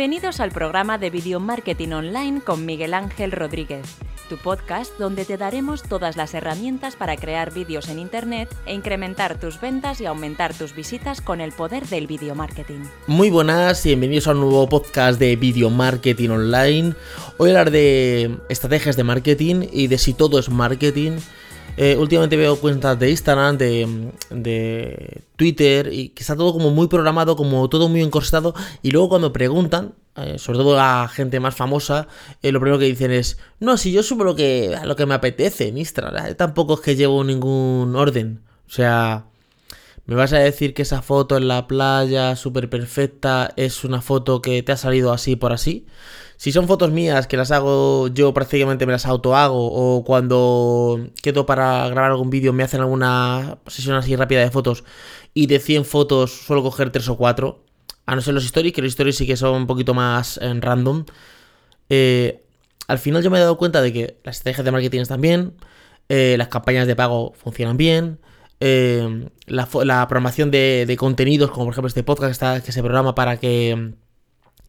Bienvenidos al programa de Video Marketing Online con Miguel Ángel Rodríguez, tu podcast donde te daremos todas las herramientas para crear vídeos en Internet e incrementar tus ventas y aumentar tus visitas con el poder del video marketing. Muy buenas y bienvenidos a un nuevo podcast de Video Marketing Online. Hoy hablar de estrategias de marketing y de si todo es marketing. Eh, últimamente veo cuentas de Instagram, de, Twitter, y que está todo como muy programado, como todo muy encorsetado. Y luego cuando preguntan, eh, sobre todo a gente más famosa, eh, lo primero que dicen es, no, si yo subo lo que, lo que me apetece en Instagram, tampoco es que llevo ningún orden. O sea, ¿me vas a decir que esa foto en la playa, súper perfecta, es una foto que te ha salido así por así? Si son fotos mías que las hago yo prácticamente me las auto hago o cuando quedo para grabar algún vídeo me hacen alguna sesión así rápida de fotos y de 100 fotos suelo coger 3 o 4, a no ser los stories, que los stories sí que son un poquito más en eh, random. Eh, al final yo me he dado cuenta de que las estrategias de marketing están bien, eh, las campañas de pago funcionan bien, la, programación de, contenidos, como por ejemplo este podcast está, que se programa para que,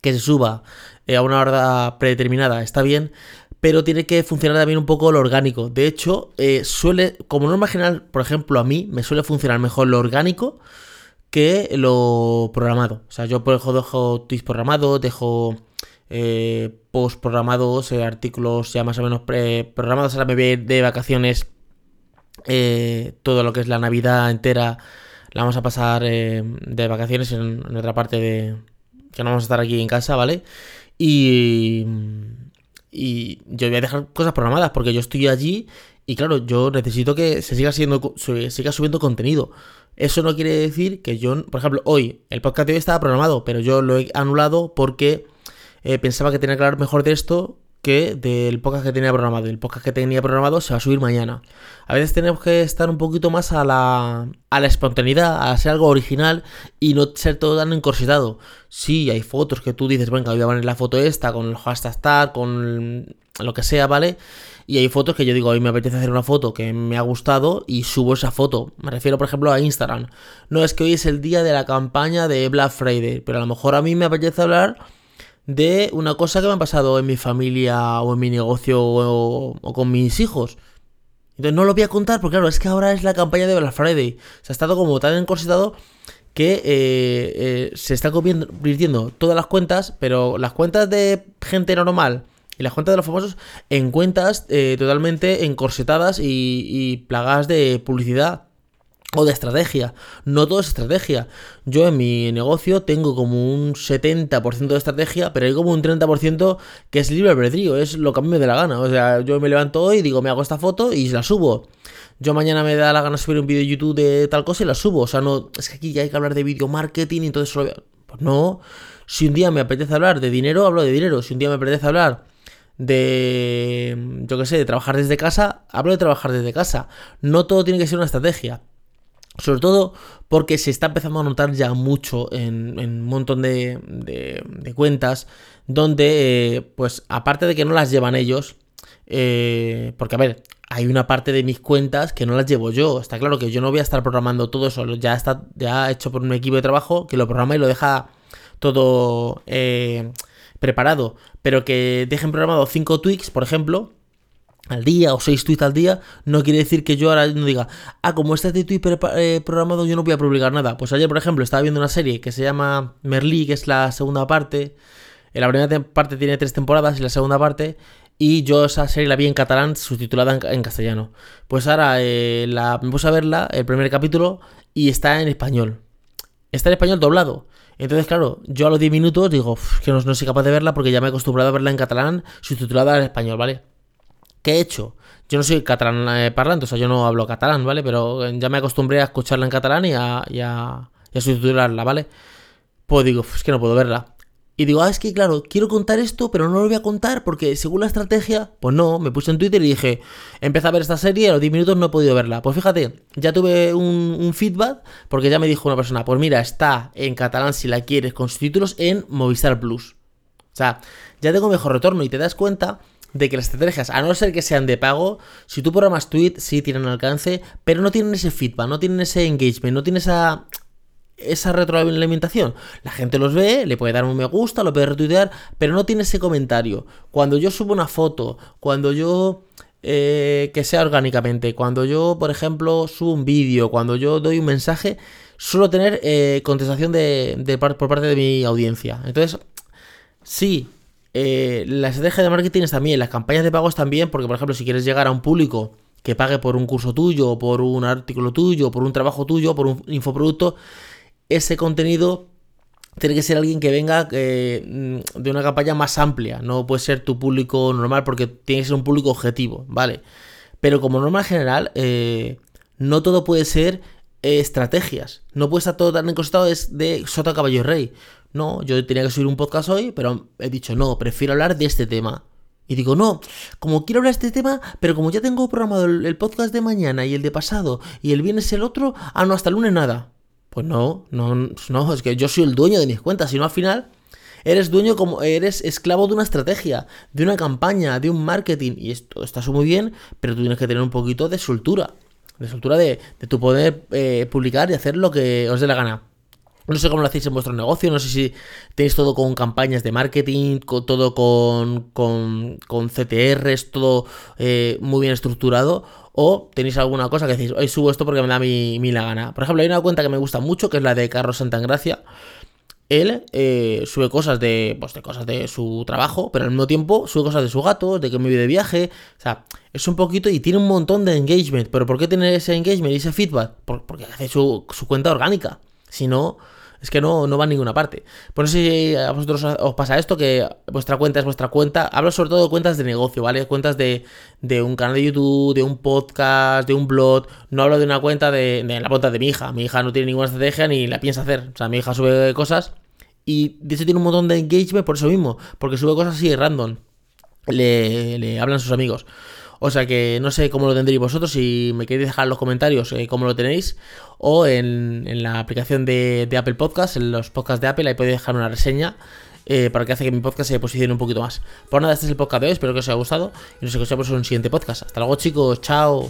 que se suba eh, a una hora predeterminada está bien, pero tiene que funcionar también un poco lo orgánico. De hecho, eh, suele, como norma general, por ejemplo, a mí me suele funcionar mejor lo orgánico que lo programado. O sea, yo por ejemplo dejo tweets programados, dejo eh, post programados, artículos ya más o menos programados. Ahora me voy de vacaciones todo lo que es la Navidad entera. La vamos a pasar de vacaciones en, en otra parte de... Que no vamos a estar aquí en casa, ¿vale? Y, y yo voy a dejar cosas programadas porque yo estoy allí y claro, yo necesito que se siga, siendo, siga subiendo contenido. Eso no quiere decir que yo, por ejemplo, hoy el podcast de hoy estaba programado, pero yo lo he anulado porque eh, pensaba que tenía que hablar mejor de esto que del podcast que tenía programado. El podcast que tenía programado se va a subir mañana. A veces tenemos que estar un poquito más a la, a la espontaneidad, a ser algo original y no ser todo tan encorsetado. Sí, hay fotos que tú dices, venga, voy a poner la foto esta con el hashtag star, con lo que sea, ¿vale? Y hay fotos que yo digo, hoy me apetece hacer una foto que me ha gustado y subo esa foto. Me refiero, por ejemplo, a Instagram. No es que hoy es el día de la campaña de Black Friday, pero a lo mejor a mí me apetece hablar de una cosa que me ha pasado en mi familia o en mi negocio o, con mis hijos. Entonces no lo voy a contar porque claro, es que ahora es la campaña de Black Friday. Se ha estado como tan encorsetado que eh, eh, se está convirtiendo todas las cuentas, pero las cuentas de gente normal y las cuentas de los famosos en cuentas eh, totalmente encorsetadas y, y plagadas de publicidad o de estrategia. No todo es estrategia. Yo en mi negocio tengo como un 70% de estrategia, pero hay como un 30% que es libre albedrío, es lo que a mí me dé la gana. O sea, yo me levanto hoy digo, me hago esta foto y la subo. Yo mañana me da la gana subir un vídeo de YouTube de tal cosa y la subo. O sea, no, es que aquí ya hay que hablar de video marketing y entonces solo... Pues no. Si un día me apetece hablar de dinero, hablo de dinero. Si un día me apetece hablar de, yo qué sé, de trabajar desde casa, hablo de trabajar desde casa. No todo tiene que ser una estrategia. Sobre todo porque se está empezando a notar ya mucho en, un montón de, cuentas donde, eh, pues aparte de que no las llevan ellos, eh, porque a ver, hay una parte de mis cuentas que no las llevo yo. Está claro que yo no voy a estar programando todo eso, ya está ya hecho por un equipo de trabajo que lo programa y lo deja todo eh, preparado. Pero que dejen programado 5 tweaks, por ejemplo, al día o seis tweets al día, no quiere decir que yo ahora no diga, ah, como este tweet eh, programado, yo no voy a publicar nada. Pues ayer, por ejemplo, estaba viendo una serie que se llama Merlí, que es la segunda parte. La primera parte tiene tres temporadas y la segunda parte. Y yo esa serie la vi en catalán, subtitulada en, castellano. Pues ahora eh, la, me puse a verla, el primer capítulo, y está en español. Está en español doblado. Entonces, claro, yo a los 10 minutos digo, que no, no soy capaz de verla porque ya me he acostumbrado a verla en catalán, subtitulada en español, ¿vale? ¿Qué he hecho? Yo no soy catalán eh, parlante, o sea, yo no hablo catalán, ¿vale? Pero ya me acostumbré a escucharla en catalán y a, y a, subtitularla, ¿vale? Pues digo, es que no puedo verla. Y digo, ah, es que claro, quiero contar esto, pero no lo voy a contar porque según la estrategia, pues no, me puse en Twitter y dije, empieza a ver esta serie y a los 10 minutos no he podido verla. Pues fíjate, ya tuve un, un, feedback porque ya me dijo una persona, pues mira, está en catalán si la quieres con subtítulos en Movistar Plus. O sea, ya tengo mejor retorno y te das cuenta de que las estrategias, a no ser que sean de pago, si tú programas tweet, sí tienen alcance, pero no tienen ese feedback, no tienen ese engagement, no tienen esa, esa retroalimentación. La gente los ve, le puede dar un me gusta, lo puede retuitear, pero no tiene ese comentario. Cuando yo subo una foto, cuando yo... Eh, que sea orgánicamente, cuando yo, por ejemplo, subo un vídeo, cuando yo doy un mensaje, suelo tener eh, contestación de, por parte de mi audiencia. Entonces, sí, eh, la estrategia de marketing es también, las campañas de pagos también, porque por ejemplo, si quieres llegar a un público que pague por un curso tuyo, por un artículo tuyo, por un trabajo tuyo, por un infoproducto, ese contenido tiene que ser alguien que venga eh, de una campaña más amplia. No puede ser tu público normal porque tiene que ser un público objetivo, ¿vale? Pero como norma general, eh, no todo puede ser estrategias. No puede estar todo tan encostado de sota caballo rey. No, yo tenía que subir un podcast hoy, pero he dicho, no, prefiero hablar de este tema. Y digo, no, como quiero hablar de este tema, pero como ya tengo programado el, podcast de mañana y el de pasado y el viernes el otro, ah, no, hasta el lunes nada. Pues no, no, no, es que yo soy el dueño de mis cuentas, sino al final eres dueño como eres esclavo de una estrategia, de una campaña, de un marketing y esto está muy bien, pero tú tienes que tener un poquito de soltura, de soltura de, de tu poder eh, publicar y hacer lo que os dé la gana. No sé cómo lo hacéis en vuestro negocio, no sé si tenéis todo con campañas de marketing, todo con, con, con CTRs, todo eh, muy bien estructurado, o tenéis alguna cosa que decís, hoy subo esto porque me da mi, mi, la gana. Por ejemplo, hay una cuenta que me gusta mucho, que es la de Carlos Santangracia. Él eh, sube cosas de, pues, de cosas de su trabajo, pero al mismo tiempo sube cosas de su gato, de que me vive de viaje. O sea, es un poquito y tiene un montón de engagement. ¿Pero por qué tiene ese engagement y ese feedback? porque hace su, su cuenta orgánica. Si no, es que no, no va a ninguna parte. Por eso si a vosotros os pasa esto, que vuestra cuenta es vuestra cuenta. Hablo sobre todo de cuentas de negocio, ¿vale? Cuentas de, de un canal de YouTube, de un podcast, de un blog. No hablo de una cuenta de, de la cuenta de mi hija. Mi hija no tiene ninguna estrategia ni la piensa hacer. O sea, mi hija sube cosas y de hecho tiene un montón de engagement por eso mismo. Porque sube cosas así random. Le, le hablan sus amigos. O sea que no sé cómo lo tendréis vosotros, si me queréis dejar en los comentarios eh, cómo lo tenéis, o en, la aplicación de, Apple Podcast, en los podcasts de Apple, ahí podéis dejar una reseña. Eh, para que hace que mi podcast se posicione un poquito más. Por nada, este es el podcast de hoy, espero que os haya gustado y nos escuchamos en un siguiente podcast. Hasta luego chicos, chao.